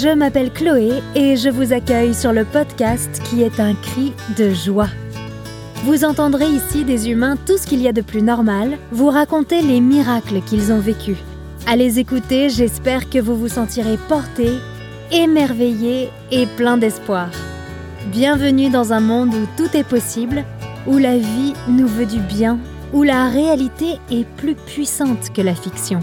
Je m'appelle Chloé et je vous accueille sur le podcast qui est un cri de joie. Vous entendrez ici des humains tout ce qu'il y a de plus normal, vous raconter les miracles qu'ils ont vécus. À les écouter, j'espère que vous vous sentirez porté, émerveillé et plein d'espoir. Bienvenue dans un monde où tout est possible, où la vie nous veut du bien, où la réalité est plus puissante que la fiction.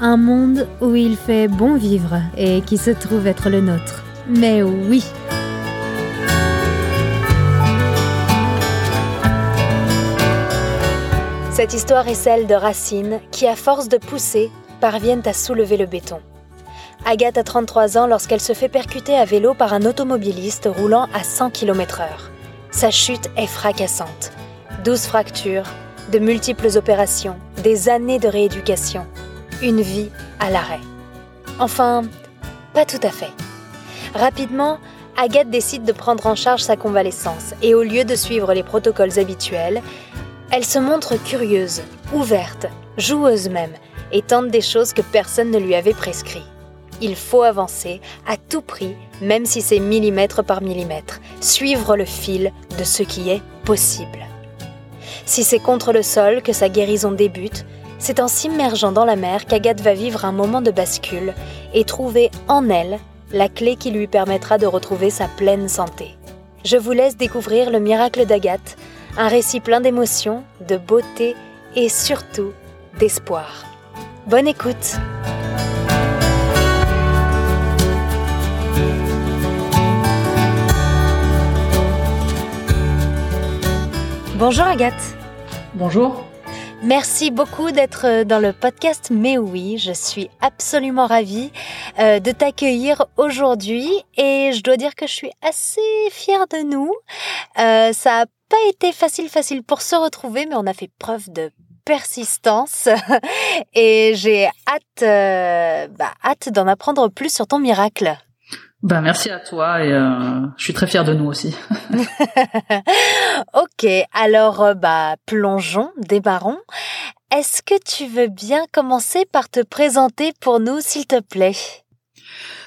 Un monde où il fait bon vivre et qui se trouve être le nôtre. Mais oui Cette histoire est celle de racines qui, à force de pousser, parviennent à soulever le béton. Agathe a 33 ans lorsqu'elle se fait percuter à vélo par un automobiliste roulant à 100 km/h. Sa chute est fracassante. 12 fractures, de multiples opérations, des années de rééducation, une vie à l'arrêt. Enfin, pas tout à fait. Rapidement, Agathe décide de prendre en charge sa convalescence et au lieu de suivre les protocoles habituels, elle se montre curieuse, ouverte, joueuse même, et tente des choses que personne ne lui avait prescrit. Il faut avancer à tout prix, même si c'est millimètre par millimètre, suivre le fil de ce qui est possible. Si c'est contre le sol que sa guérison débute, c'est en s'immergeant dans la mer qu'Agathe va vivre un moment de bascule et trouver en elle la clé qui lui permettra de retrouver sa pleine santé. Je vous laisse découvrir le miracle d'Agathe, un récit plein d'émotions, de beauté et surtout d'espoir. Bonne écoute Bonjour Agathe. Bonjour. Merci beaucoup d'être euh, dans le podcast Mais oui, je suis absolument ravie euh, de t'accueillir aujourd'hui et je dois dire que je suis assez fière de nous. Euh, ça a pas été facile facile pour se retrouver mais on a fait preuve de persistance et j'ai hâte bah, hâte d'en apprendre plus sur ton miracle. Ben merci à toi et euh, je suis très fière de nous aussi. ok, alors euh, bah plongeons, débarrons. Est-ce que tu veux bien commencer par te présenter pour nous, s'il te plaît?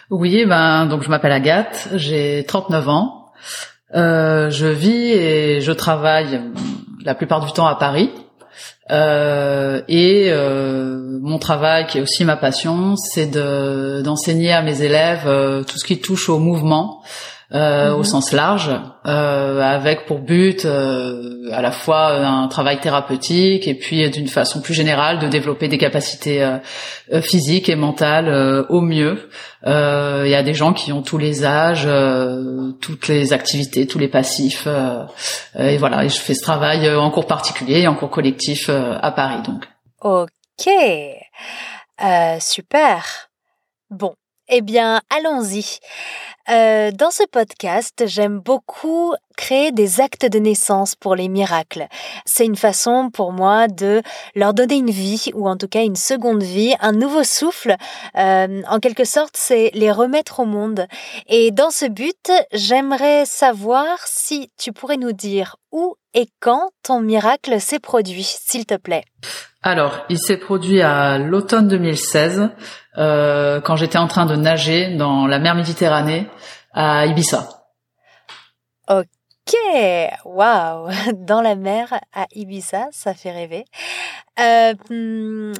Oui, ben donc je m'appelle Agathe, j'ai 39 ans. Euh, je vis et je travaille la plupart du temps à Paris. Euh, et euh, mon travail, qui est aussi ma passion, c'est de d'enseigner à mes élèves euh, tout ce qui touche au mouvement. Euh, au mhm. sens large, euh, avec pour but euh, à la fois un travail thérapeutique et puis d'une façon plus générale de développer des capacités physiques et mentales au mieux. Il y a des gens qui ont tous les âges, toutes les activités, tous les passifs, et voilà. Et je fais ce travail en cours particulier et en cours collectif à Paris, donc. Ok, super. Bon, eh bien, allons-y. Euh, dans ce podcast, j'aime beaucoup créer des actes de naissance pour les miracles. C'est une façon pour moi de leur donner une vie, ou en tout cas une seconde vie, un nouveau souffle. Euh, en quelque sorte, c'est les remettre au monde. Et dans ce but, j'aimerais savoir si tu pourrais nous dire où et quand ton miracle s'est produit, s'il te plaît. Alors, il s'est produit à l'automne 2016, euh, quand j'étais en train de nager dans la mer Méditerranée à Ibiza. Ok, waouh, dans la mer à Ibiza, ça fait rêver. Euh, hmm,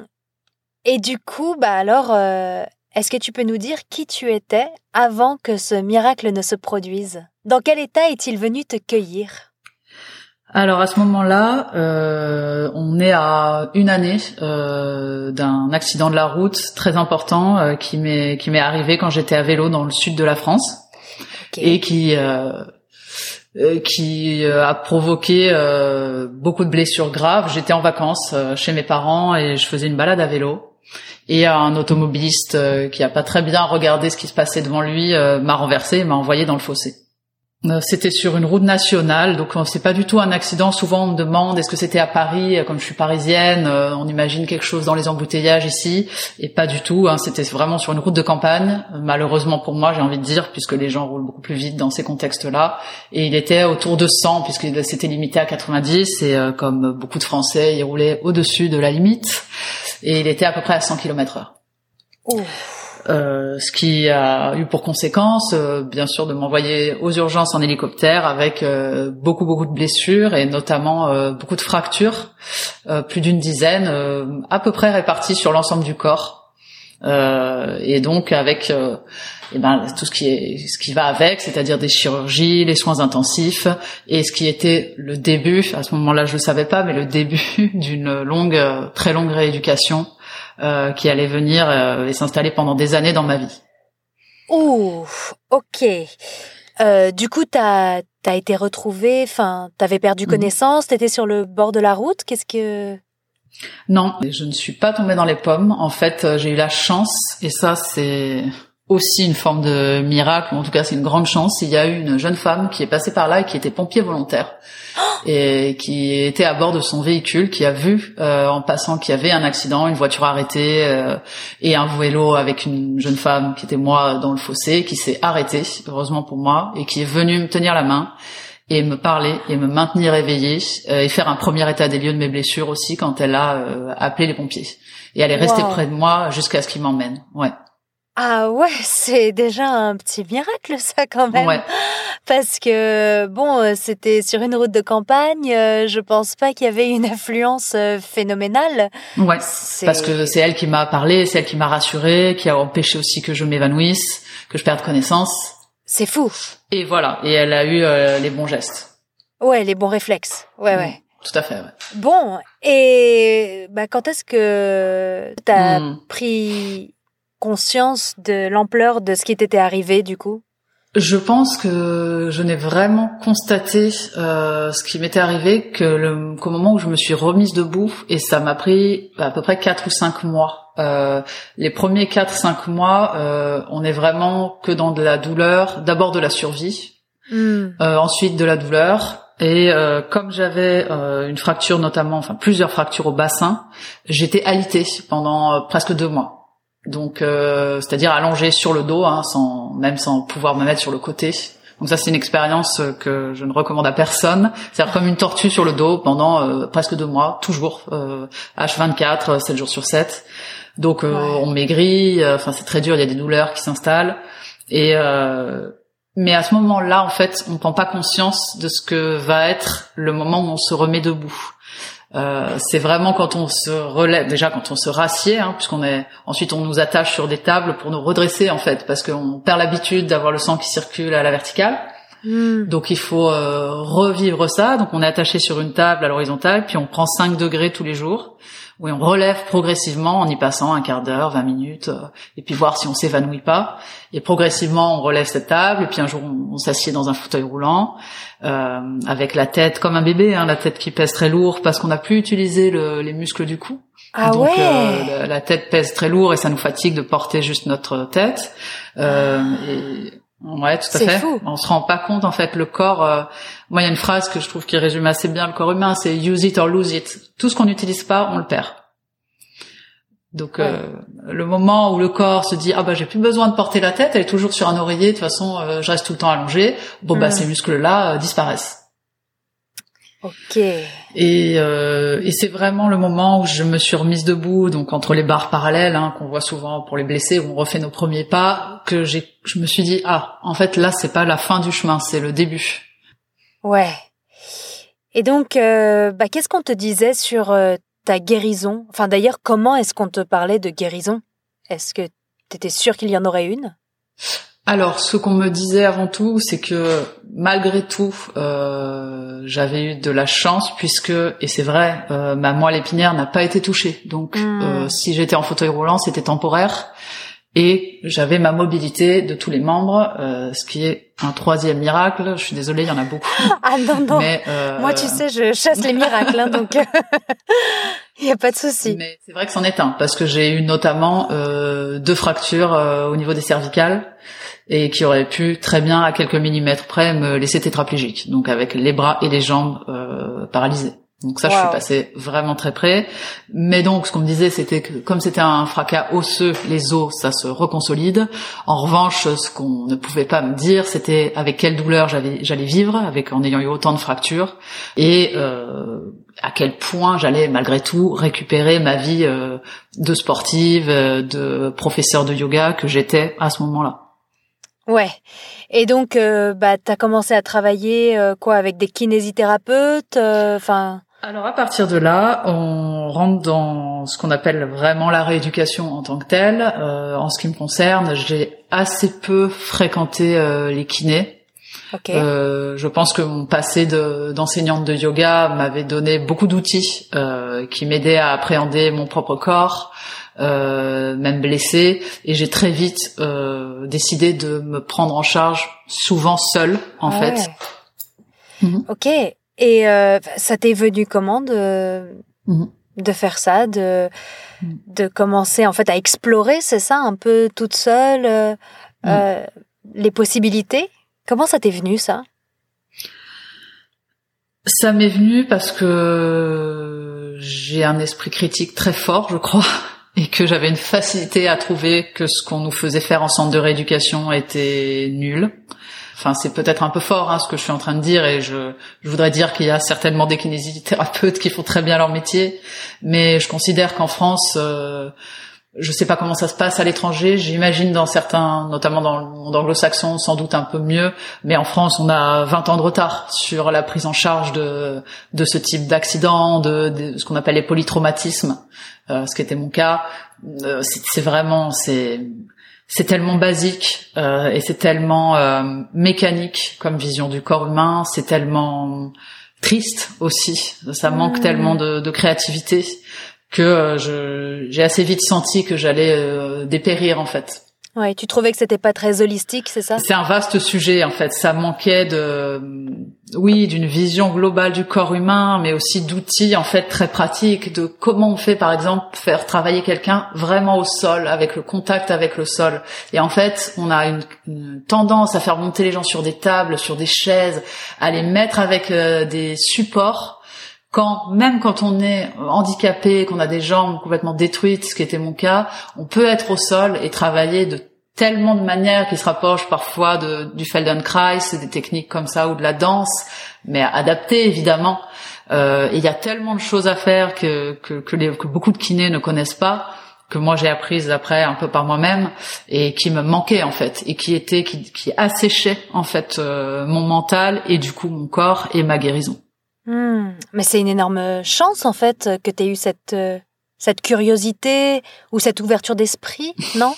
et du coup, bah alors, euh, est-ce que tu peux nous dire qui tu étais avant que ce miracle ne se produise? Dans quel état est-il venu te cueillir? Alors à ce moment-là, euh, on est à une année euh, d'un accident de la route très important euh, qui m'est qui m'est arrivé quand j'étais à vélo dans le sud de la France et qui qui a provoqué beaucoup de blessures graves. J'étais en vacances chez mes parents et je faisais une balade à vélo. Et un automobiliste qui a pas très bien regardé ce qui se passait devant lui m'a renversé et m'a envoyé dans le fossé. Euh, c'était sur une route nationale, donc euh, c'est pas du tout un accident. Souvent on me demande est-ce que c'était à Paris, euh, comme je suis parisienne, on imagine quelque chose dans les embouteillages ici, et pas du tout. Hein. C'était vraiment sur une route de campagne. Malheureusement pour moi, j'ai envie de dire, puisque les gens roulent beaucoup plus vite dans ces contextes-là. Et il était autour de 100, puisque c'était limité à 90, et comme beaucoup de Français, il roulait au-dessus de la limite, et il était à peu près à 100 km/h. Euh, ce qui a eu pour conséquence, euh, bien sûr, de m'envoyer aux urgences en hélicoptère avec euh, beaucoup beaucoup de blessures et notamment beaucoup de fractures, plus d'une dizaine, à peu près réparties sur l'ensemble du corps. et donc avec eh ben, tout ce qui est ce qui va avec, c'est-à-dire des chirurgies, les soins intensifs, et ce qui était le début. À ce moment-là, je le savais pas, mais le début d'une longue, très longue rééducation euh, qui allait venir euh, et s'installer pendant des années dans ma vie. Ouh, ok. Euh, du coup, t'as as été retrouvée, enfin, t'avais perdu mhm. connaissance, t'étais sur le bord de la route. Qu'est-ce que Non, je ne suis pas tombée dans les pommes. En fait, j'ai eu la chance, et ça, c'est aussi une forme de miracle, ou en tout cas c'est une grande chance. Il y a eu une jeune femme qui est passée par là et qui était pompier volontaire et qui était à bord de son véhicule, qui a vu euh, en passant qu'il y avait un accident, une voiture arrêtée euh, et un vélo avec une jeune femme qui était moi dans le fossé, qui s'est arrêtée, heureusement pour moi, et qui est venue me tenir la main et me parler et me maintenir éveillée euh, et faire un premier état des lieux de mes blessures aussi quand elle a appelé les pompiers. Et elle est restée près de moi jusqu'à ce qu'il m'emmène. Ouais. Ah ouais, c'est déjà un petit miracle ça quand même. Ouais. Parce que bon, euh, c'était sur une route de campagne, euh, je pense pas qu'il y avait une influence euh, phénoménale. Ouais. Parce que c'est elle qui m'a parlé, c'est elle qui m'a rassuré, qui a empêché aussi que je m'évanouisse, que je perde connaissance. C'est fou. Et voilà, et elle a eu les bons gestes. Ouais, les bons réflexes. Ouais, ouais. Tout à fait. Ouais. Bon, et bah quand est-ce que t'as hmm. pris conscience de l'ampleur de ce qui t'était arrivé du coup? Je pense que je n'ai vraiment constaté euh, ce qui m'était arrivé que le, qu'au moment où je me suis remise debout et ça m'a pris à peu près quatre ou cinq mois. Euh, les premiers quatre cinq mois, euh, on est vraiment que dans de la douleur, d'abord de la survie, hmm. euh, ensuite de la douleur. Et euh, comme j'avais euh, une fracture notamment, enfin plusieurs fractures au bassin, j'étais alitée pendant presque deux mois donc euh, c'est-à-dire allongé sur le dos, hein, sans même sans pouvoir me mettre sur le côté. Donc ça c'est une expérience que je ne recommande à personne. C'est-à-dire comme une tortue sur le dos pendant euh, presque deux mois, toujours euh, H24, 7 jours sur 7. Donc on maigrit, enfin c'est très dur, il y a des douleurs qui s'installent. Et mais à ce moment-là, en fait, on ne prend pas conscience de ce que va être le moment où on se remet debout. Euh, c'est vraiment quand on se relève, déjà quand on se rassied, hein, puisqu'on est ensuite on nous attache sur des tables pour nous redresser en fait, parce qu'on perd l'habitude d'avoir le sang qui circule à la verticale. Hmm. Donc il faut euh, revivre ça. Donc on est attaché sur une table à l'horizontale, puis on prend 5 degrés tous les jours. Oui, on relève progressivement en y passant un quart d'heure, 20 minutes, euh, et puis voir si on s'évanouit pas. Et progressivement, on relève cette table, et puis un jour, on, s'assied dans un fauteuil roulant, euh, avec la tête comme un bébé, hein, la tête qui pèse très lourd, parce qu'on n'a plus utilisé les muscles du cou. Ah Donc, ouais. Euh, la, tête pèse très lourd et ça nous fatigue de porter juste notre tête. Euh, et Ouais, tout à fait. Fou. On se rend pas compte en fait le corps. Euh, moi, il y a une phrase que je trouve qui résume assez bien le corps humain, c'est use it or lose it. Tout ce qu'on n'utilise pas, on le perd. Donc euh, le moment où le corps se dit ah bah j'ai plus besoin de porter la tête, elle est toujours sur un oreiller. De toute façon, euh, je reste tout le temps allongé. Bon bah ces muscles là disparaissent. Ok. Et, euh, et c'est vraiment le moment où je me suis remise debout, donc entre les barres parallèles hein, qu'on voit souvent pour les blessés, où on refait nos premiers pas, que j'ai, je me suis dit ah, en fait là c'est pas la fin du chemin, c'est le début. Ouais. Et donc, euh, bah, qu'est-ce qu'on te disait sur euh, ta guérison Enfin d'ailleurs, comment est-ce qu'on te parlait de guérison? Est-ce que tu étais sûr qu'il y en aurait une? Alors, ce qu'on me disait avant tout, c'est que malgré tout, euh, j'avais eu de la chance puisque, et c'est vrai, euh, ma moelle épinière n'a pas été touchée. Donc, hmm. euh, si j'étais en fauteuil roulant, c'était temporaire. Et j'avais ma mobilité de tous les membres, euh, ce qui est un troisième miracle. Je suis désolée, il y en a beaucoup. Ah non, non. Mais, Moi, tu sais, je chasse les miracles, hein, donc il n'y a pas de souci. Mais c'est vrai que c'en est un, parce que j'ai eu notamment deux fractures au niveau des cervicales et qui aurait pu très bien à quelques millimètres près me laisser tétraplégique, donc avec les bras et les jambes euh, paralysés. Donc ça, je suis passée vraiment très près. Mais donc, ce qu'on me disait, c'était que comme c'était un fracas osseux, les os, ça se reconsolide. En revanche, ce qu'on ne pouvait pas me dire, c'était avec quelle douleur j'allais vivre, avec en ayant eu autant de fractures, et euh, à quel point j'allais malgré tout récupérer ma vie euh, de sportive, euh, de professeur de yoga que j'étais à ce moment-là. Ouais. Et donc, euh, bah, t'as commencé à travailler quoi avec des kinésithérapeutes, enfin. Alors à partir de là, on rentre dans ce qu'on appelle vraiment la rééducation en tant que telle. Euh, en ce qui me concerne, j'ai assez peu fréquenté euh, les kinés. Euh, je pense que mon passé d'enseignante de, yoga m'avait donné beaucoup d'outils qui m'aidaient à appréhender mon propre corps, même blessé, et j'ai très vite décidé de me prendre en charge, souvent seule en ah fait. Mhm. Ok. Et euh, ça t'est venu comment de, mhm. de faire ça, de, mhm. de commencer en fait à explorer, c'est ça, un peu toute seule, euh, mhm. euh, les possibilités? Comment ça t'est venu ça? Ça m'est venu parce que j'ai un esprit critique très fort, je crois, et que j'avais une facilité à trouver que ce qu'on nous faisait faire en centre de rééducation était nul enfin c'est peut-être un peu fort hein, ce que je suis en train de dire et je, je voudrais dire qu'il y a certainement des kinésithérapeutes qui font très bien leur métier, mais je considère qu'en France, euh, je sais pas comment ça se passe à l'étranger, j'imagine dans certains, notamment dans le monde anglo-saxon, sans doute un peu mieux, mais en France on a 20 ans de retard sur la prise en charge de, de ce type d'accident, de, ce qu'on appelle les polytraumatismes, euh, ce qui était mon cas. Euh, c'est vraiment, c'est c'est tellement basique euh, et c'est tellement euh, mécanique comme vision du corps humain, c'est tellement triste aussi, ça manque mmh. tellement de, de, créativité que euh, j'ai assez vite senti que j'allais euh, dépérir en fait. Ouais, tu trouvais que c'était pas très holistique, c'est ça? C'est un vaste sujet en fait. Ça manquait de, oui, d'une vision globale du corps humain, mais aussi d'outils en fait très pratiques de comment on fait par exemple faire travailler quelqu'un vraiment au sol, avec le contact avec le sol. Et en fait, on a une, tendance à faire monter les gens sur des tables, sur des chaises, à les mettre avec euh, des supports quand même quand on est handicapé, qu'on a des jambes complètement détruites, ce qui était mon cas, on peut être au sol et travailler de tellement de manières qui se rapprochent parfois de, du Feldenkrais, des techniques comme ça ou de la danse, mais adaptées évidemment. Euh, il y a tellement de choses à faire que, que, que, les, que beaucoup de kinés ne connaissent pas que moi j'ai apprises après un peu par moi-même et qui me manquaient en fait et qui était qui, qui asséchait en fait euh, mon mental et du coup mon corps et ma guérison. Hmm. Mais c'est une énorme chance en fait que tu aies eu cette, euh, cette curiosité ou cette ouverture d'esprit, non?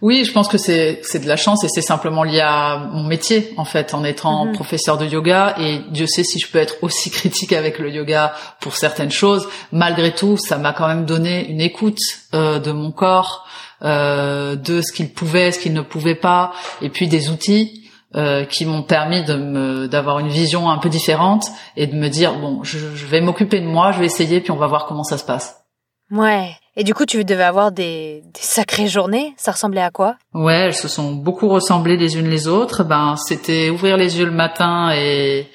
Oui, je pense que c'est c'est de la chance et c'est simplement lié à mon métier en fait en étant mhm. professeur de yoga et Dieu sait si je peux être aussi critique avec le yoga pour certaines choses. Malgré tout, ça m'a quand même donné une écoute euh, de mon corps, euh, de ce qu'il pouvait, ce qu'il ne pouvait pas, et puis des outils euh, qui m'ont permis de me d'avoir une vision un peu différente et de me dire bon je, vais m'occuper de moi je vais essayer puis on va voir comment ça se passe. Ouais. Et du coup tu devais avoir des, des sacrées journées. Ça ressemblait à quoi? Ouais elles se sont beaucoup ressemblées les unes les autres. Ben c'était ouvrir les yeux le matin et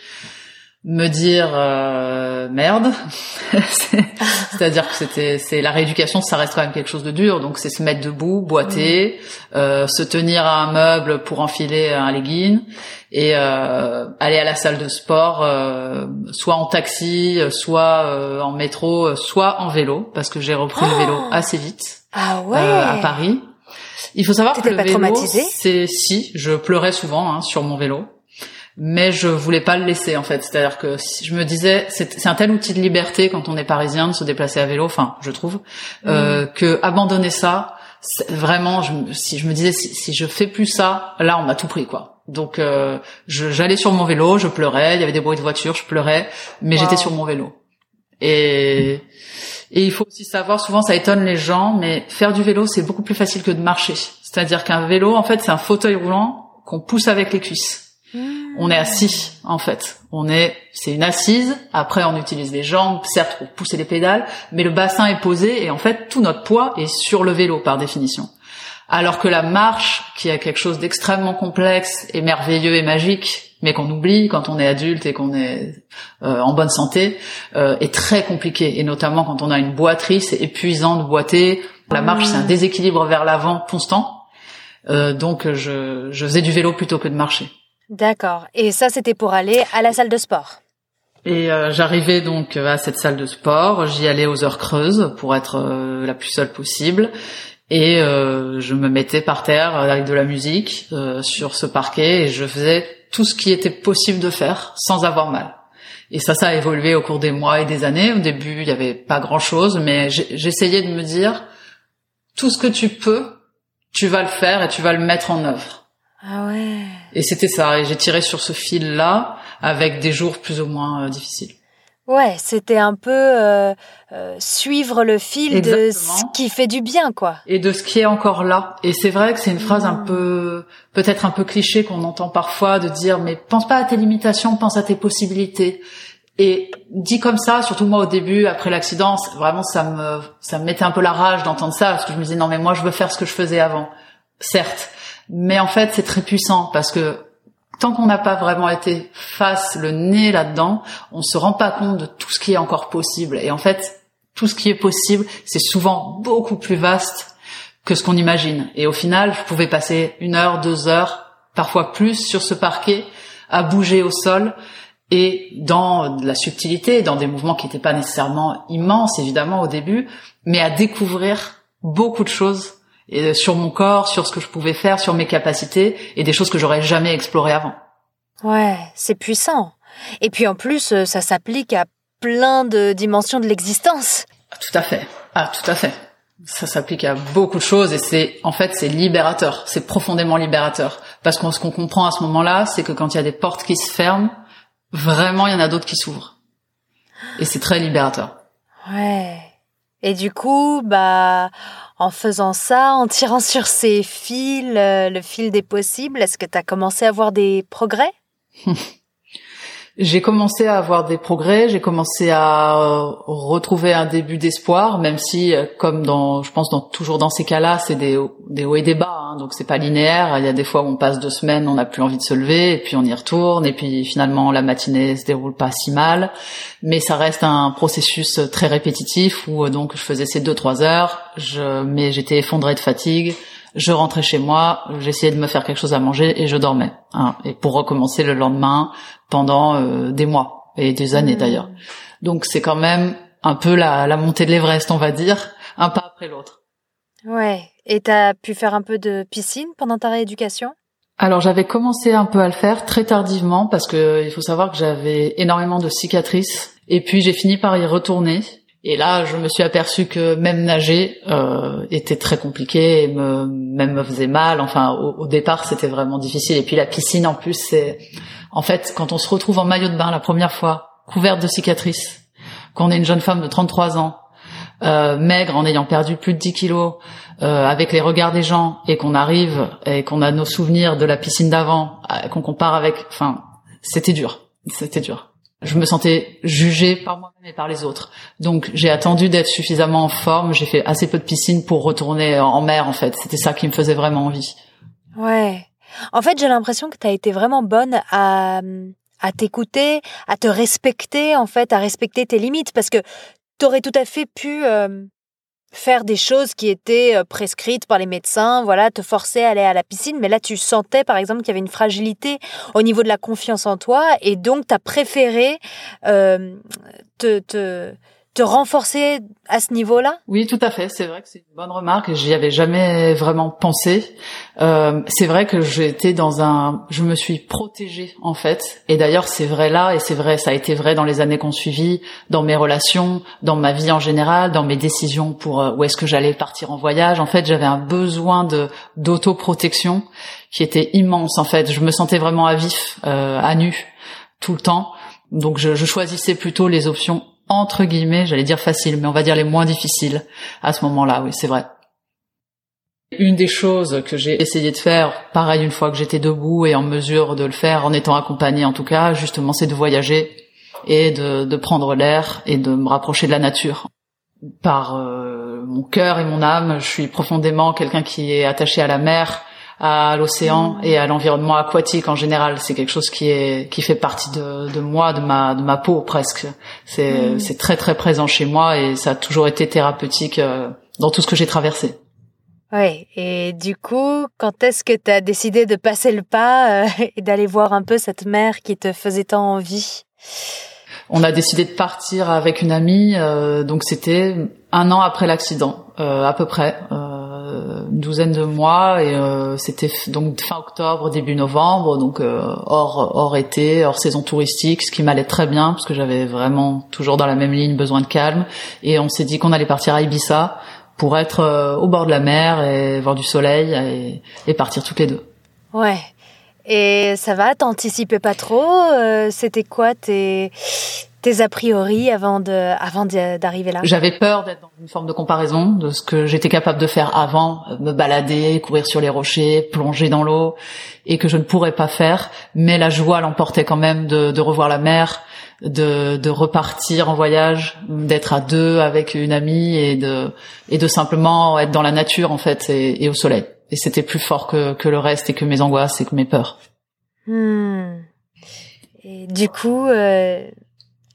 me dire euh, merde. C'est-à-dire que c'était c'est la rééducation ça reste quand même quelque chose de dur. Donc c'est se mettre debout boiter mm. euh, se tenir à un meuble pour enfiler un legging et euh, aller à la salle de sport euh, soit en taxi soit euh, en métro soit en vélo parce que j'ai repris le vélo oh assez vite ah ouais à Paris. Il faut savoir que le vélo c'est si je pleurais souvent hein, sur mon vélo mais je voulais pas le laisser en fait. C'est-à-dire que si je me disais, c'est un tel outil de liberté quand on est parisien de se déplacer à vélo, enfin, je trouve, euh, mm. que abandonner ça, vraiment, je, si je me disais, si, je fais plus ça, là, on m'a tout pris quoi. Donc, euh, j'allais sur mon vélo, je pleurais, il y avait des bruits de voiture, je pleurais, mais j'étais sur mon vélo. Et et il faut aussi savoir, souvent ça étonne les gens, mais faire du vélo c'est beaucoup plus facile que de marcher. C'est-à-dire qu'un vélo, en fait, c'est un fauteuil roulant qu'on pousse avec les cuisses on est assis en fait. On est, c'est une assise. Après, on utilise les jambes, certes pour pousser les pédales, mais le bassin est posé et en fait tout notre poids est sur le vélo par définition. Alors que la marche, qui est quelque chose d'extrêmement complexe et merveilleux et magique, mais qu'on oublie quand on est adulte et qu'on est euh, en bonne santé, euh, est très compliqué. Et notamment quand on a une boiterie, c'est épuisant de boiter. La marche, c'est un déséquilibre vers l'avant constant. Euh, donc, je, je faisais du vélo plutôt que de marcher. D'accord. Et ça, c'était pour aller à la salle de sport. Et euh, j'arrivais donc à cette salle de sport. J'y allais aux heures creuses pour être euh, la plus seule possible. Et euh, je me mettais par terre avec de la musique sur ce parquet et je faisais tout ce qui était possible de faire sans avoir mal. Et ça, ça a évolué au cours des mois et des années. Au début, il n'y avait pas grand-chose, mais j'essayais de me dire, tout ce que tu peux, tu vas le faire et tu vas le mettre en œuvre. Ah ouais. Et c'était ça. Et j'ai tiré sur ce fil-là avec des jours plus ou moins euh, difficiles. Ouais, c'était un peu euh, euh, suivre le fil de ce qui fait du bien, quoi. Et de ce qui est encore là. Et c'est vrai que c'est une phrase un peu, peut-être un peu cliché qu'on entend parfois de dire, mais pense pas à tes limitations, pense à tes possibilités. Et dit comme ça, surtout moi au début, après l'accident, vraiment ça me, ça me mettait un peu la rage d'entendre ça, parce que je me disais non mais moi je veux faire ce que je faisais avant, certes. Mais en fait c'est très puissant parce que tant qu'on n'a pas vraiment été face le nez là-dedans, on se rend pas compte de tout ce qui est encore possible. Et en fait, tout ce qui est possible, c'est souvent beaucoup plus vaste que ce qu'on imagine. Et au final, je pouvais passer une heure, deux heures, parfois plus sur ce parquet, à bouger au sol et dans de la subtilité, dans des mouvements qui n'étaient pas nécessairement immenses, évidemment, au début, mais à découvrir beaucoup de choses et sur mon corps, sur ce que je pouvais faire, sur mes capacités et des choses que j'aurais jamais explorées avant. Ouais, c'est puissant. Et puis en plus, euh, ça s'applique à plein de dimensions de l'existence. Ah, tout à fait. Ah, tout à fait. Ça s'applique à beaucoup de choses et c'est en fait c'est libérateur, c'est profondément libérateur parce qu'on ce qu'on comprend à ce moment-là, c'est que quand il y a des portes qui se ferment, vraiment il y en a d'autres qui s'ouvrent. Et c'est très libérateur. Ouais. Et du coup, bah en faisant ça, en tirant sur ces fils, euh, le fil des possibles, est-ce que tu as commencé à voir des progrès? J'ai commencé à avoir des progrès, j'ai commencé à euh, retrouver un début d'espoir, même si, euh, comme dans, je pense, dans, toujours dans ces cas-là, c'est des, des hauts et des bas, hein, donc c'est pas linéaire. Il y a des fois où on passe deux semaines, on n'a plus envie de se lever, et puis on y retourne, et puis finalement la matinée se déroule pas si mal, mais ça reste un processus très répétitif où donc je faisais ces deux trois heures, je, mais j'étais effondré de fatigue je rentrais chez moi, j'essayais de me faire quelque chose à manger et je dormais. Hein, et pour recommencer le lendemain pendant euh, des mois et des années mmh. d'ailleurs. Donc c'est quand même un peu la, la montée de l'Everest, on va dire, un pas après l'autre. Ouais. Et t'as pu faire un peu de piscine pendant ta rééducation? Alors j'avais commencé un peu à le faire très tardivement parce que il faut savoir que j'avais énormément de cicatrices et puis j'ai fini par y retourner et là, je me suis aperçu que même nager euh, était très compliqué même me faisait mal. Enfin, au, départ, c'était vraiment difficile. Et puis la piscine, en plus, c'est en fait quand on se retrouve en maillot de bain la première fois, couverte de cicatrices, qu'on est une jeune femme de 33 ans, euh, maigre en ayant perdu plus de 10 kilos, euh, avec les regards des gens, et qu'on arrive et qu'on a nos souvenirs de la piscine d'avant, qu'on compare avec, enfin, c'était dur, c'était dur je me sentais jugée par moi-même et par les autres. Donc j'ai attendu d'être suffisamment en forme, j'ai fait assez peu de piscine pour retourner en mer en fait. C'était ça qui me faisait vraiment envie. Ouais. En fait, j'ai l'impression que tu as été vraiment bonne à à t'écouter, à te respecter en fait, à respecter tes limites parce que tu aurais tout à fait pu euh, faire des choses qui étaient euh, prescrites par les médecins, voilà, te forcer à aller à la piscine, mais là tu sentais par exemple qu'il y avait une fragilité au niveau de la confiance en toi. Et donc tu as préféré euh, te, te, te renforcer à ce niveau-là? Oui, tout à fait. C'est vrai que c'est une bonne remarque. J'y avais jamais vraiment pensé. Euh, c'est vrai que j'étais dans un, je me suis protégée en fait. Et d'ailleurs, c'est vrai là, et c'est vrai, ça a été vrai dans les années qu'on suivit, dans mes relations, dans ma vie en général, dans mes décisions pour euh, où est-ce que j'allais partir en voyage. En fait, j'avais un besoin de d'autoprotection qui était immense. En fait, je me sentais vraiment à vif, euh, à nu, tout le temps. Donc, je, je choisissais plutôt les options entre guillemets, j'allais dire facile, mais on va dire les moins difficiles à ce moment-là, oui, c'est vrai. Une des choses que j'ai essayé de faire, pareil une fois que j'étais debout et en mesure de le faire, en étant accompagné en tout cas, justement, c'est de voyager et de, prendre l'air et de me rapprocher de la nature par euh, mon cœur et mon âme. Je suis profondément quelqu'un qui est attaché à la mer, à l'océan et à l'environnement aquatique en général. C'est quelque chose qui est qui fait partie de, de moi, de ma de ma peau presque. C'est c'est très très présent chez moi et ça a toujours été thérapeutique dans tout ce que j'ai traversé. Ouais, et du coup, quand est-ce que tu as décidé de passer le pas euh, et d'aller voir un peu cette mer qui te faisait tant envie? On a décidé de partir avec une amie, euh, donc c'était un an après l'accident, euh, à peu près, une douzaine de mois, et c'était donc fin octobre, début novembre, donc hors, hors été, hors saison touristique, ce qui m'allait très bien, parce que j'avais vraiment toujours dans la même ligne besoin de calme, et on s'est dit qu'on allait partir à Ibiza, pour être euh, au bord de la mer et voir du soleil et, et partir toutes les deux. Ouais. Et ça va, t'anticipais pas trop euh, C'était quoi tes tes a priori avant de avant d'arriver là? J'avais peur d'être dans une forme de comparaison de ce que j'étais capable de faire avant, me balader, courir sur les rochers, plonger dans l'eau, et que je ne pourrais pas faire. Mais la joie l'emportait quand même de, de revoir la mer, de, de repartir en voyage, d'être à deux avec une amie et de et de simplement être dans la nature en fait et, au soleil. Et c'était plus fort que, que le reste et que mes angoisses et que mes peurs. Hmm. Et du coup, euh,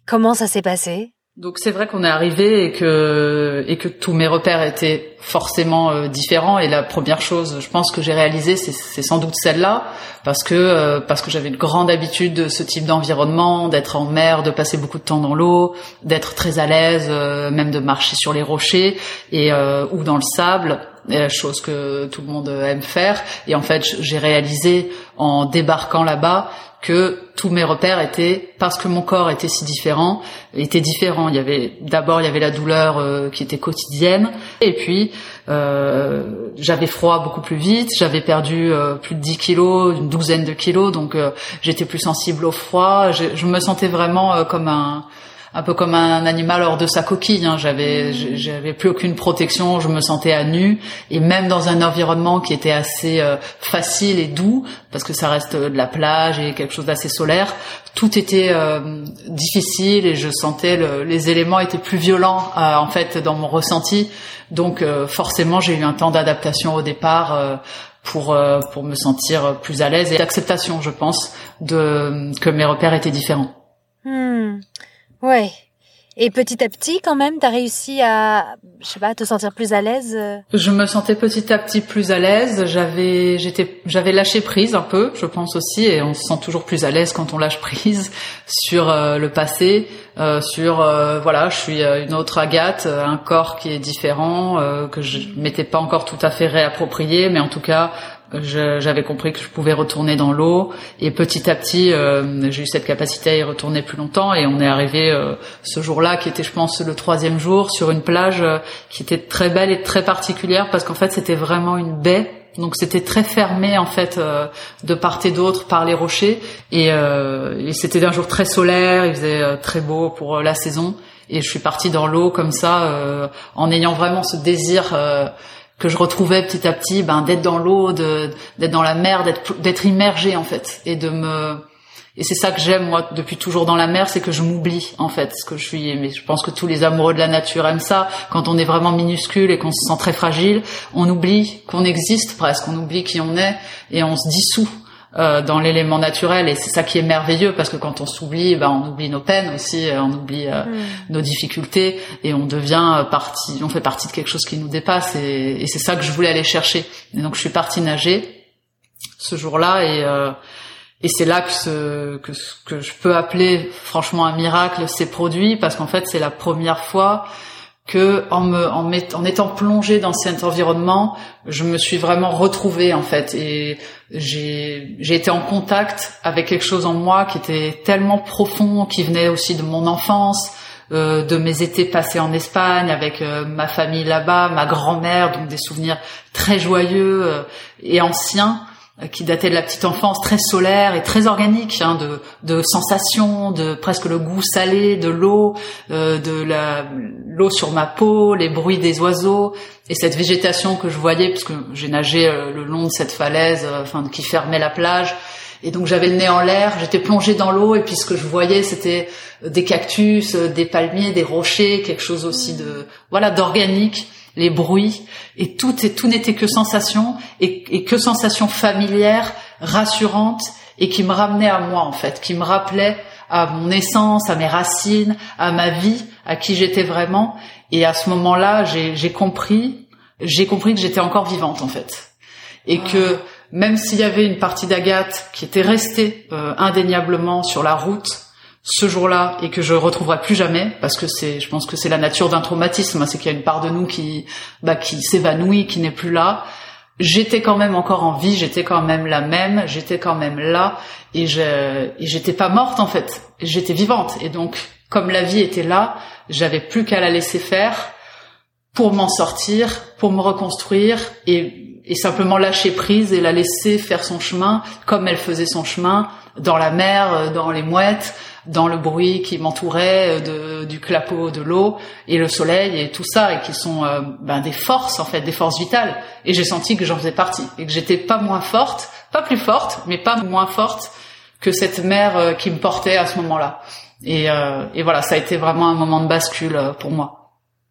comment ça s'est passé? Donc c'est vrai qu'on est arrivé et que et que tous mes repères étaient forcément euh, différents. Et la première chose je pense que j'ai réalisé c'est sans doute celle-là. Parce que euh, parce que j'avais une grande habitude de ce type d'environnement d'être en mer de passer beaucoup de temps dans l'eau d'être très à l'aise euh, même de marcher sur les rochers et ou dans le sable chose que tout le monde aime faire. Et en fait j'ai réalisé en débarquant là-bas que tous mes repères étaient parce que mon corps était si différent, étaient différents. Il y avait d'abord il y avait la douleur euh, qui était quotidienne et puis euh, j'avais froid beaucoup plus vite, j'avais perdu euh, plus de 10 kilos, une douzaine de kilos, donc j'étais plus sensible au froid. Je me sentais vraiment comme un un peu comme un animal hors de sa coquille. Hein. J'avais, j'avais plus aucune protection, je me sentais à nu, et même dans un environnement qui était assez euh, facile et doux, parce que ça reste de la plage et quelque chose d'assez solaire, tout était euh, difficile et je sentais le, les éléments étaient plus violents euh, en fait dans mon ressenti. Donc forcément, j'ai eu un temps d'adaptation au départ pour pour me sentir plus à l'aise et d'acceptation, je pense, de que mes repères étaient différents. Hmm. Ouais. Et petit à petit, quand même, t'as réussi à, je sais pas, te sentir plus à l'aise. Euh? Je me sentais petit à petit plus à l'aise. J'avais, j'étais, j'avais lâché prise un peu, je pense aussi, et on se sent toujours plus à l'aise quand on lâche prise sur euh, le passé, euh, sur, voilà, je suis une autre Agathe, un corps qui est différent, que je m'étais pas encore tout à fait réapproprié, mais en tout cas, j'avais compris que je pouvais retourner dans l'eau et petit à petit euh, j'ai eu cette capacité à y retourner plus longtemps et on est arrivé euh, ce jour-là qui était je pense le troisième jour sur une plage euh, qui était très belle et très particulière parce qu'en fait c'était vraiment une baie. Donc c'était très fermé en fait de part et d'autre par les rochers et, et c'était un jour très solaire il faisait très beau pour la saison et je suis partie dans l'eau comme ça en ayant vraiment ce désir que je retrouvais petit à petit, ben d'être dans l'eau, d'être dans la mer, d'être immergé en fait, et de me et c'est ça que j'aime moi depuis toujours dans la mer, c'est que je m'oublie en fait ce que je suis. Mais je pense que tous les amoureux de la nature aiment ça. Quand on est vraiment minuscule et qu'on se sent très fragile, on oublie qu'on existe presque, on oublie qui on est et on se dissout euh, dans l'élément naturel et c'est ça qui est merveilleux parce que quand on s'oublie ben on oublie nos peines aussi euh, on oublie euh, mm. nos difficultés et on devient partie on fait partie de quelque chose qui nous dépasse et, et c'est ça que je voulais aller chercher et donc je suis partie nager ce jour-là et et c'est là que ce que, que je peux appeler franchement un miracle s'est produit parce qu'en fait c'est la première fois que en me en, en étant plongée dans cet environnement, je me suis vraiment retrouvée en fait. Et j'ai j'ai été en contact avec quelque chose en moi qui était tellement profond, qui venait aussi de mon enfance, euh, de mes étés passés en Espagne avec euh, ma famille là-bas, ma grand-mère, donc des souvenirs très joyeux euh, et anciens qui datait de la petite enfance, très solaire et très organique, hein, de, de sensations, de presque le goût salé de l'eau, euh, de l'eau sur ma peau, les bruits des oiseaux et cette végétation que je voyais parce que j'ai nagé euh, le long de cette falaise, enfin qui fermait la plage. Et donc j'avais le nez en l'air, j'étais plongée dans l'eau et puis ce que je voyais c'était des cactus, des palmiers, des rochers, quelque chose aussi de voilà d'organique les bruits, et tout, et tout n'était que sensation, et, et que sensation familière, rassurante, et qui me ramenait à moi en fait, qui me rappelait à mon essence, à mes racines, à ma vie, à qui j'étais vraiment. Et à ce moment-là, j'ai compris, j'ai compris que j'étais encore vivante en fait, et que même s'il y avait une partie d'Agathe qui était restée euh, indéniablement sur la route ce jour-là et que je retrouverai plus jamais parce que c'est je pense que c'est la nature d'un traumatisme hein, c'est qu'il y a une part de nous qui bah, qui s'évanouit qui n'est plus là. J'étais quand même encore en vie j'étais quand même la même j'étais quand même là et je et j'étais pas morte en fait. J'étais vivante et donc comme la vie était là j'avais plus qu'à la laisser faire pour m'en sortir pour me reconstruire et et simplement lâcher prise et la laisser faire son chemin comme elle faisait son chemin dans la mer, euh, dans les mouettes, dans le bruit qui m'entourait euh, de, du clapot de l'eau et le soleil et tout ça et qui sont euh, ben, des forces en fait, des forces vitales. Et j'ai senti que j'en faisais partie et que j'étais pas moins forte, pas plus forte, mais pas moins forte que cette mère qui me portait à ce moment-là. Et, et voilà, ça a été vraiment un moment de bascule pour moi.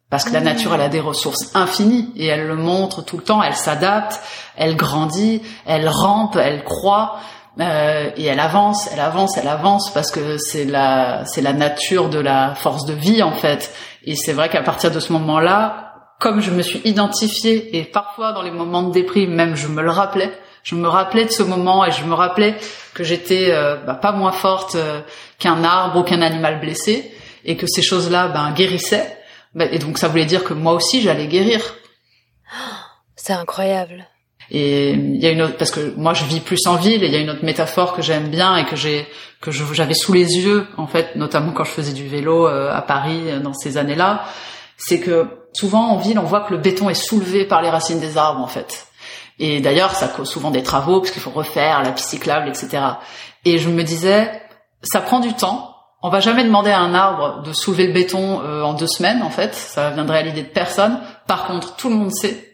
Parce que la nature, elle a des ressources infinies et elle le montre tout le temps. Elle s'adapte, elle grandit, elle rampe, elle croît euh, et elle avance, elle avance, elle avance parce que c'est la c'est la nature de la force de vie en fait. Et c'est vrai qu'à partir de ce moment-là, comme je me suis identifiée et parfois dans les moments de déprime même je me le rappelais, je me rappelais de ce moment et je me rappelais que j'étais euh, bah, pas moins forte euh, qu'un arbre ou qu'un animal blessé et que ces choses-là ben guérissaient bah, et donc ça voulait dire que moi aussi j'allais guérir. C'est incroyable. Et il y a une autre parce que moi je vis plus en ville et il y a une autre métaphore que j'aime bien et que j'ai que j'avais sous les yeux en fait, notamment quand je faisais du vélo euh, à Paris euh, dans ces années-là, c'est que souvent en ville on voit que le béton est soulevé par les racines des arbres en fait. Et d'ailleurs ça cause souvent des travaux parce qu'il faut refaire la piste cyclable, etc. Et je me disais ça prend du temps on va jamais demander à un arbre de soulever le béton euh, en deux semaines, en fait. Ça viendrait à l'idée de personne. Par contre, tout le monde sait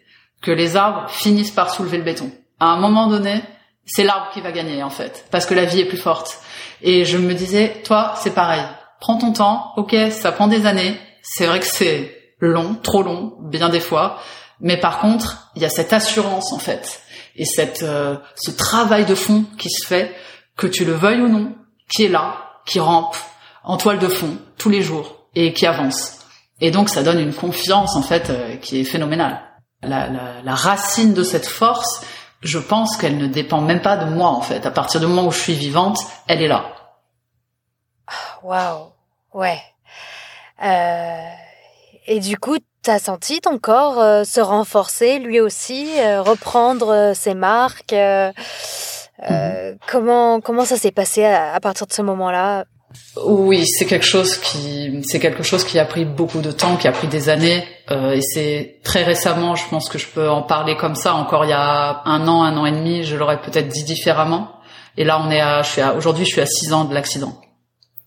que les arbres finissent par soulever le béton. À un moment donné, c'est l'arbre qui va gagner, en fait, parce que la vie est plus forte. Et je me disais, toi, c'est pareil. Prends ton temps. Ok, ça prend des années. C'est vrai que c'est long, trop long, bien des fois. Mais par contre, il y a cette assurance, en fait, et cette, euh, ce travail de fond qui se fait, que tu le veuilles ou non, qui est là, qui rampe, en toile de fond tous les jours et qui avance. Et donc ça donne une confiance en fait euh, qui est phénoménale. La, la, la, racine de cette force, je pense qu'elle ne dépend même pas de moi en fait. À partir du moment où je suis vivante, elle est là. Waouh, ouais. Euh, et du coup, t'as senti ton corps euh, se renforcer lui aussi, euh, reprendre ses marques. Mhm. Comment comment ça s'est passé à partir de ce moment-là? Oui, c'est quelque chose qui c'est quelque chose qui a pris beaucoup de temps, qui a pris des années, euh, et c'est très récemment, je pense que je peux en parler comme ça. Encore il y a un an, un an et demi, je l'aurais peut-être dit différemment. Et là, on est à, je suis à, aujourd'hui, je suis à six ans de l'accident.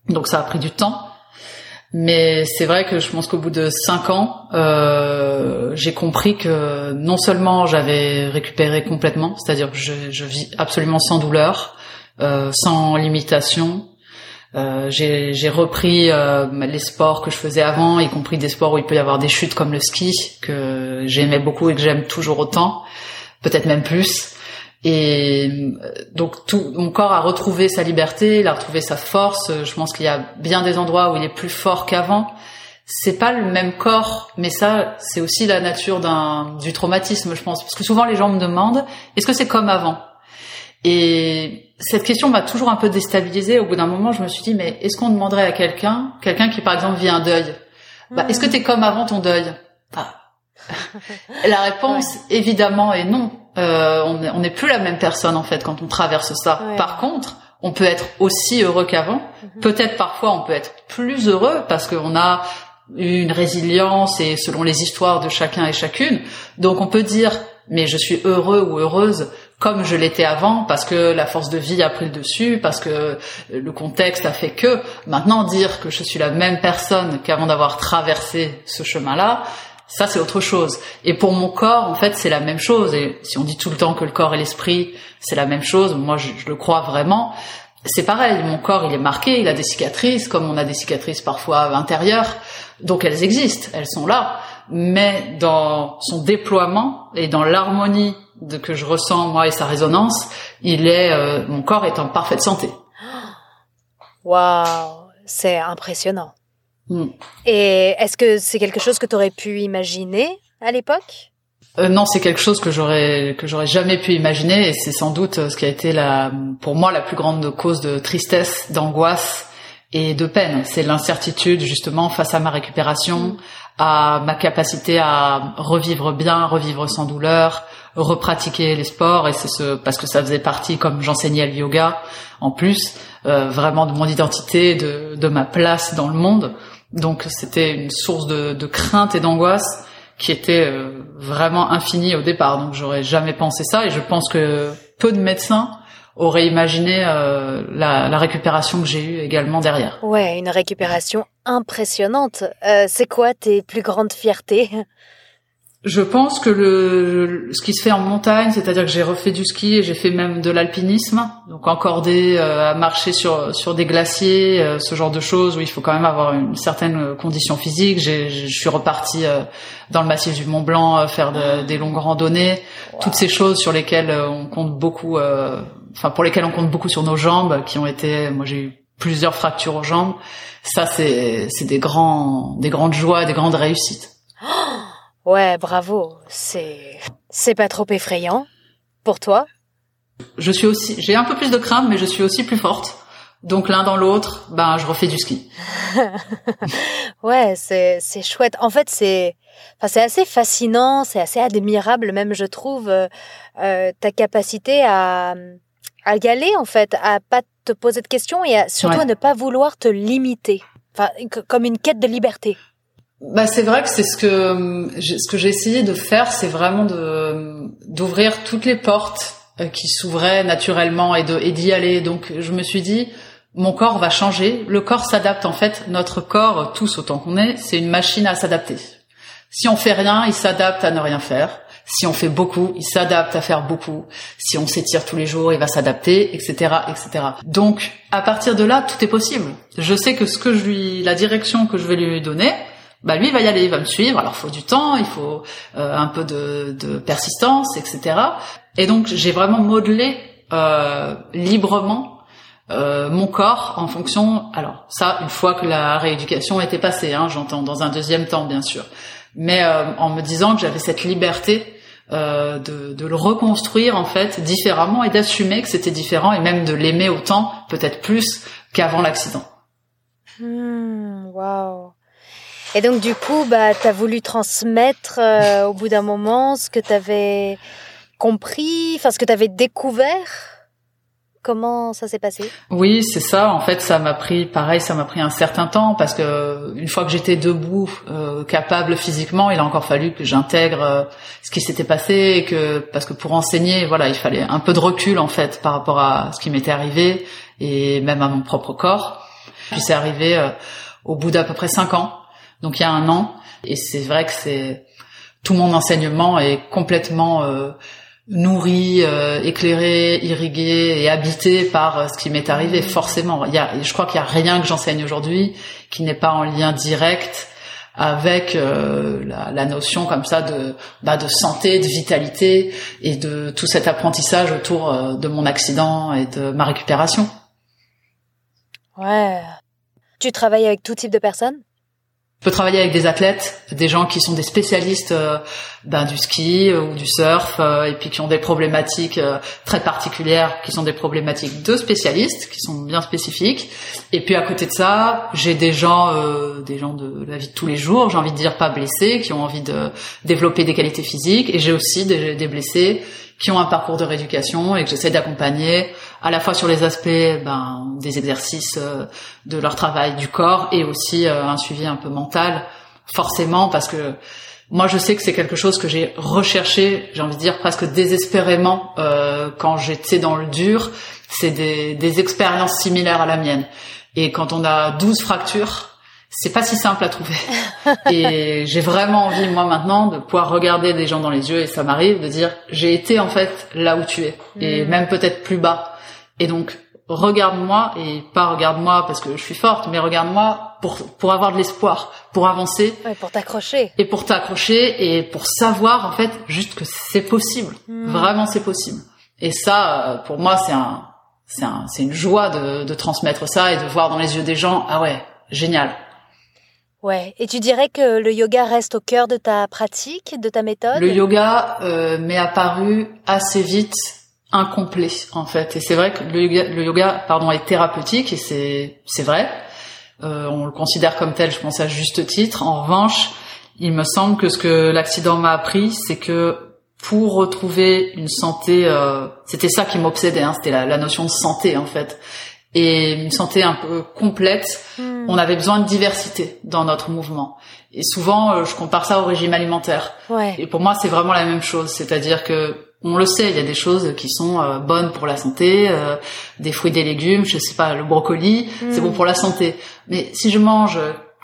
Donc ça a pris du temps, mais c'est vrai que je pense qu'au bout de cinq ans, euh, j'ai compris que non seulement j'avais récupéré complètement, c'est-à-dire que je, je, vis absolument sans douleur, euh, sans limitation euh, j'ai repris euh, les sports que je faisais avant, y compris des sports où il peut y avoir des chutes comme le ski que j'aimais beaucoup et que j'aime toujours autant, peut-être même plus. Et euh, donc tout mon corps a retrouvé sa liberté, il a retrouvé sa force. Je pense qu'il y a bien des endroits où il est plus fort qu'avant. C'est pas le même corps, mais ça c'est aussi la nature d'un du traumatisme, je pense, parce que souvent les gens me demandent est-ce que c'est comme avant? Et cette question m'a toujours un peu déstabilisée. Au bout d'un moment, je me suis dit, mais est-ce qu'on demanderait à quelqu'un, quelqu'un qui par exemple vit un deuil, bah, est-ce que t'es comme avant ton deuil La réponse, évidemment, est non. Euh, on n'est plus la même personne en fait quand on traverse ça. Par contre, on peut être aussi heureux qu'avant. Mhm. Peut-être parfois on peut être plus heureux parce qu'on a une résilience et selon les histoires de chacun et chacune. Donc on peut dire mais je suis heureux ou heureuse comme je l'étais avant parce que la force de vie a pris le dessus, parce que le contexte a fait que maintenant dire que je suis la même personne qu'avant d'avoir traversé ce chemin-là, ça c'est autre chose. Et pour mon corps, en fait, c'est la même chose. Et si on dit tout le temps que le corps et l'esprit, c'est la même chose, moi je, je le crois vraiment. C'est pareil, mon corps il est marqué, il a des cicatrices, comme on a des cicatrices parfois intérieures, donc elles existent, elles sont là. mais dans son déploiement et dans l'harmonie de que je ressens moi et sa résonance, il est euh, mon corps est en parfaite santé. Waouh, c'est impressionnant. Mm. Et est-ce que c'est quelque chose que tu aurais pu imaginer à l'époque? Euh, non, c'est quelque chose que j'aurais que j'aurais jamais pu imaginer et c'est sans doute euh, ce qui a été la pour moi la plus grande cause de tristesse, d'angoisse et de peine. C'est l'incertitude justement face à ma récupération, à ma capacité à revivre bien, revivre sans douleur, repratiquer les sports et c'est ce parce que ça faisait partie comme j'enseignais le yoga en plus euh, vraiment de mon identité, de de ma place dans le monde. Donc c'était une source de, de crainte et d'angoisse qui était euh, vraiment infinie au départ. Donc j'aurais jamais pensé ça et je pense que peu de médecins auraient imaginé euh, la, la récupération que j'ai eue également derrière. Ouais, une récupération impressionnante. Euh, c'est quoi tes plus grandes fiertés? Je pense que le ce qui se fait en montagne, c'est-à-dire que j'ai refait du ski et j'ai fait même de l'alpinisme, donc encordé euh, à marcher sur sur des glaciers, euh, ce genre de choses où il faut quand même avoir une certaine condition physique. J'ai, je suis reparti euh, dans le massif du Mont Blanc euh, faire de- des longues randonnées, toutes ces choses sur lesquelles euh, on compte beaucoup, euh, enfin pour lesquelles on compte beaucoup sur nos jambes, qui ont été, moi j'ai eu plusieurs fractures aux jambes. Ça c'est c'est des grands des grandes joies, des grandes réussites. Ouais, bravo. C'est c'est pas trop effrayant pour toi? Je suis aussi, j'ai un peu plus de crainte, mais je suis aussi plus forte. Donc l'un dans l'autre, ben je refais du ski. Ouais, c'est c'est chouette. En fait, c'est enfin c'est assez fascinant, c'est assez admirable même je trouve euh, euh, ta capacité à à y aller en fait, à pas te poser de questions et à, surtout Ouais. à ne pas vouloir te limiter. Enfin comme une quête de liberté. Bah c'est vrai que c'est ce que ce que j'ai essayé de faire, c'est vraiment de d'ouvrir toutes les portes euh, qui s'ouvraient naturellement et et d'y aller. Donc je me suis dit mon corps va changer, le corps s'adapte en fait, notre corps tous autant qu'on est, c'est une machine à s'adapter. Si on fait rien, il s'adapte à ne rien faire. Si on fait beaucoup, il s'adapte à faire beaucoup. Si on s'étire tous les jours, il va s'adapter, etc., etc. Donc, à partir de là, tout est possible. Je sais que ce que je lui, la direction que je vais lui donner, bah lui il va y aller, il va me suivre. Alors, il faut du temps, il faut euh, un peu de, de persistance, etc. Et donc, j'ai vraiment modelé euh, librement euh, mon corps en fonction. Alors, ça, une fois que la rééducation était passée, hein, j'entends dans un deuxième temps, bien sûr mais euh, en me disant que j'avais cette liberté euh, de, de le reconstruire en fait différemment et d'assumer que c'était différent et même de l'aimer autant, peut-être plus qu'avant l'accident. Hmm, Waouh. Et donc du coup, bah t'as voulu transmettre euh, au bout d'un moment ce que t'avais compris, enfin ce que t'avais découvert. Comment ça s'est passé? Oui, c'est ça. En fait, ça m'a pris, pareil, ça m'a pris un certain temps parce que une fois que j'étais debout, euh, capable physiquement, il a encore fallu que j'intègre euh, ce qui s'était passé et que parce que pour enseigner, voilà, il fallait un peu de recul en fait par rapport à ce qui m'était arrivé et même à mon propre corps. Puis c'est arrivé euh, au bout d'à peu près cinq ans, donc il y a un an, et c'est vrai que c'est tout mon enseignement est complètement euh, nourri, euh, éclairé, irrigué et habité par euh, ce qui m'est arrivé. Forcément, il y a, je crois qu'il y a rien que j'enseigne aujourd'hui qui n'est pas en lien direct avec euh, la, la notion comme ça de bah, de santé, de vitalité et de tout cet apprentissage autour de mon accident et de ma récupération. Ouais. Tu travailles avec tout type de personnes? Peux travailler avec des athlètes, des gens qui sont des spécialistes euh, ben, du ski euh, ou du surf, euh, et puis qui ont des problématiques très particulières, qui sont des problématiques de spécialistes, qui sont bien spécifiques. Et puis à côté de ça, j'ai des gens, des gens de la vie de tous les jours, j'ai envie de dire pas blessés, qui ont envie de développer des qualités physiques, et j'ai aussi des blessés qui ont un parcours de rééducation et que j'essaie d'accompagner à la fois sur les aspects ben, des exercices euh, de leur travail du corps et aussi euh, un suivi un peu mental forcément parce que moi je sais que c'est quelque chose que j'ai recherché j'ai envie de dire presque désespérément euh, quand j'étais dans le dur. C'est des, des expériences similaires à la mienne. Et quand on a 12 fractures c'est pas si simple à trouver. et j'ai vraiment envie, moi, maintenant, de pouvoir regarder des gens dans les yeux, et ça m'arrive de dire, j'ai été, en fait, là où tu es. Et Mm. même peut-être plus bas. Et donc, regarde-moi, et pas regarde-moi parce que je suis forte, mais regarde-moi pour pour avoir de l'espoir, pour avancer. Ouais, pour t'accrocher. Et pour t'accrocher et pour savoir en fait juste que c'est possible. Hmm. Vraiment, c'est possible. Et ça, pour moi, c'est un c'est un c'est une joie de de transmettre ça et de voir dans les yeux des gens ah ouais génial. Ouais. Et tu dirais que le yoga reste au cœur de ta pratique, de ta méthode? Le yoga euh, m'est apparu assez vite incomplet en fait. Et c'est vrai que le yoga, pardon, est thérapeutique et c'est c'est vrai. Euh, on le considère comme tel, je pense à juste titre. En revanche, il me semble que ce que l'accident m'a appris, c'est que pour retrouver une santé, euh, c'était ça qui m'obsédait, hein, c'était la, notion de santé en fait, et une santé un peu complète. Hmm. On avait besoin de diversité dans notre mouvement. Et souvent, euh, je compare ça au régime alimentaire. Ouais. Et pour moi, c'est vraiment la même chose, c'est-à-dire que on le sait, il y a des choses qui sont euh, bonnes pour la santé, euh, des fruits, des légumes, je sais pas, le brocoli, c'est bon pour la santé. Mais si je mange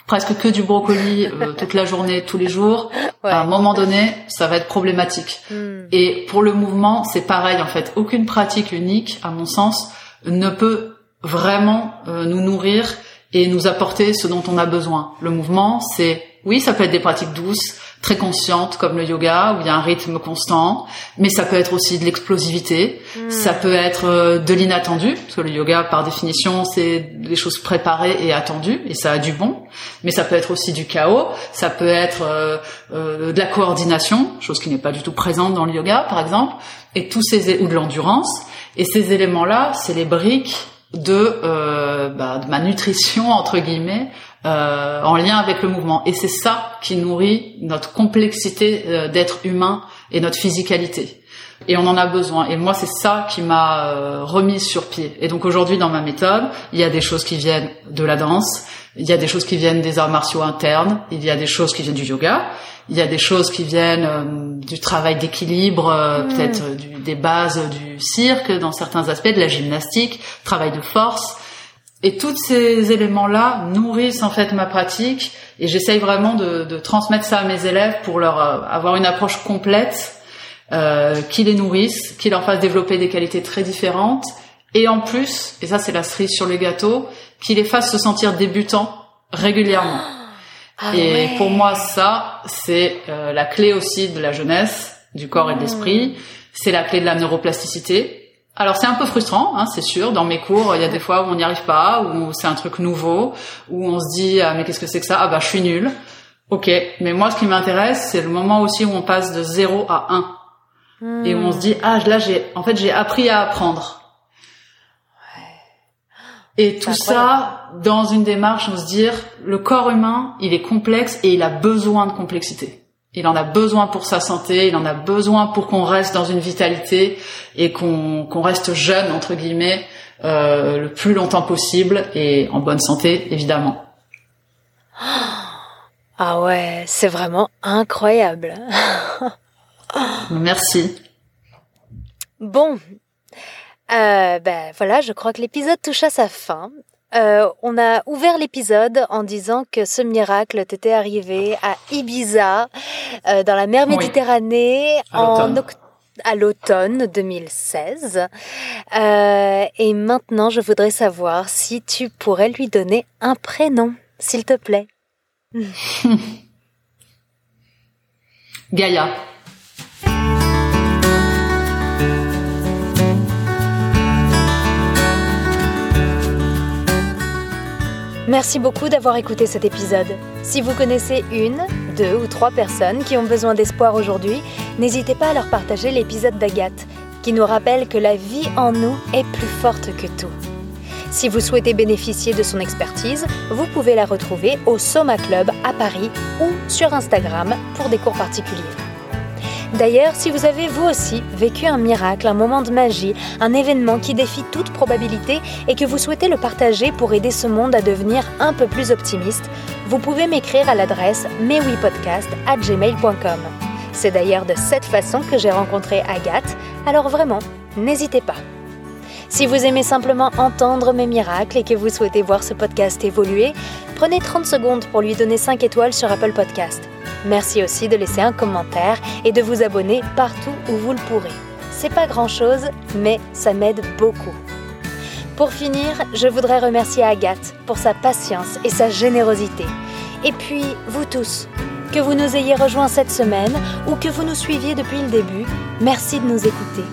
presque que du brocoli euh, toute la journée, tous les jours, à un moment donné, ça va être problématique. Mm. Et pour le mouvement, c'est pareil en fait. Aucune pratique unique, à mon sens, ne peut vraiment nous nourrir et nous apporter ce dont on a besoin. Le mouvement, c'est oui, ça peut être des pratiques douces, très conscientes comme le yoga où il y a un rythme constant, mais ça peut être aussi de l'explosivité, hmm. ça peut être euh, de l'inattendu parce que le yoga par définition c'est des choses préparées et attendues et ça a du bon, mais ça peut être aussi du chaos, ça peut être euh, euh, de la coordination, chose qui n'est pas du tout présente dans le yoga par exemple, et tous ces ou de l'endurance et ces éléments là, c'est les briques de, euh, bah, ma nutrition entre guillemets euh, en lien avec le mouvement. Et c'est ça qui nourrit notre complexité euh, d'être humain et notre physicalité. Et on en a besoin. Et moi, c'est ça qui m'a euh, remise sur pied. Et donc aujourd'hui, dans ma méthode, il y a des choses qui viennent de la danse, il y a des choses qui viennent des arts martiaux internes, il y a des choses qui viennent du yoga, il y a des choses qui viennent euh, du travail d'équilibre, mmh. peut-être des bases du cirque dans certains aspects, de la gymnastique, travail de force. Et tous ces éléments-là nourrissent en fait ma pratique et j'essaye vraiment de, de, transmettre ça à mes élèves pour leur euh, avoir une approche complète euh, qui les nourrisse, qui leur fasse développer des qualités très différentes et en plus, et ça c'est la cerise sur le gâteau, qui les fasse se sentir débutants régulièrement. Ah et pour moi ça c'est euh, la clé aussi de la jeunesse, du corps et de l'esprit, c'est la clé de la neuroplasticité. Alors c'est un peu frustrant, hein, c'est sûr. Dans mes cours, il y a des fois où on n'y arrive pas, où c'est un truc nouveau, où on se dit ah, mais qu'est-ce que c'est que ça? Ah bah je suis nul. Ok, mais moi ce qui m'intéresse, c'est le moment aussi où on passe de 0 à 1 et où on se dit ah là j'ai en fait j'ai appris à apprendre. Et tout ça dans une démarche, on se dire le corps humain, il est complexe et il a besoin de complexité. Il en a besoin pour sa santé, il en a besoin pour qu'on reste dans une vitalité et qu'on reste jeune entre guillemets euh, le plus longtemps possible et en bonne santé évidemment. Ah ouais, c'est vraiment incroyable. Merci. Bon, euh, ben voilà, je crois que l'épisode touche à sa fin. Euh, on a ouvert l'épisode en disant que ce miracle t'était arrivé à Ibiza, euh, dans la mer Méditerranée, à l'automne 2016. Euh, et maintenant, je voudrais savoir si tu pourrais lui donner un prénom, s'il te plaît. Gaïa. Merci beaucoup d'avoir écouté cet épisode. Si vous connaissez une, deux ou trois personnes qui ont besoin d'espoir aujourd'hui, n'hésitez pas à leur partager l'épisode d'Agathe, qui nous rappelle que la vie en nous est plus forte que tout. Si vous souhaitez bénéficier de son expertise, vous pouvez la retrouver au Soma Club à Paris ou sur Instagram pour des cours particuliers. D'ailleurs, si vous avez vous aussi vécu un miracle, un moment de magie, un événement qui défie toute probabilité et que vous souhaitez le partager pour aider ce monde à devenir un peu plus optimiste, vous pouvez m'écrire à l'adresse mewipodcast@gmail.com. C'est d'ailleurs de cette façon que j'ai rencontré Agathe, alors vraiment, n'hésitez pas. Si vous aimez simplement entendre mes miracles et que vous souhaitez voir ce podcast évoluer, prenez 30 secondes pour lui donner 5 étoiles sur Apple Podcast. Merci aussi de laisser un commentaire et de vous abonner partout où vous le pourrez. C'est pas grand chose, mais ça m'aide beaucoup. Pour finir, je voudrais remercier Agathe pour sa patience et sa générosité. Et puis, vous tous, que vous nous ayez rejoints cette semaine ou que vous nous suiviez depuis le début, merci de nous écouter.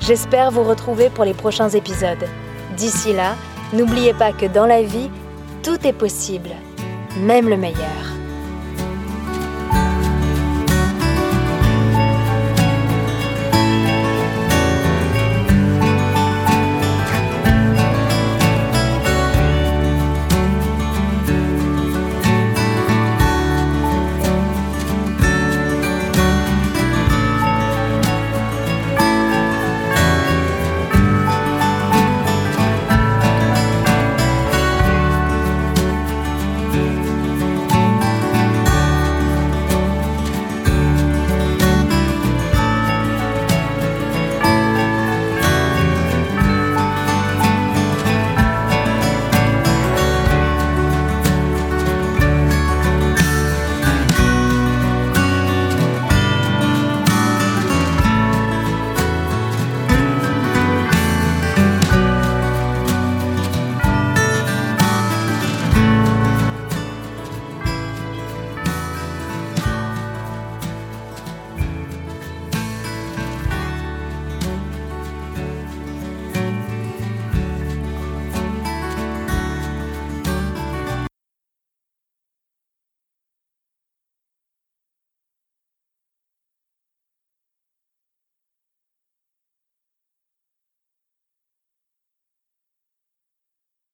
J'espère vous retrouver pour les prochains épisodes. D'ici là, n'oubliez pas que dans la vie, tout est possible, même le meilleur.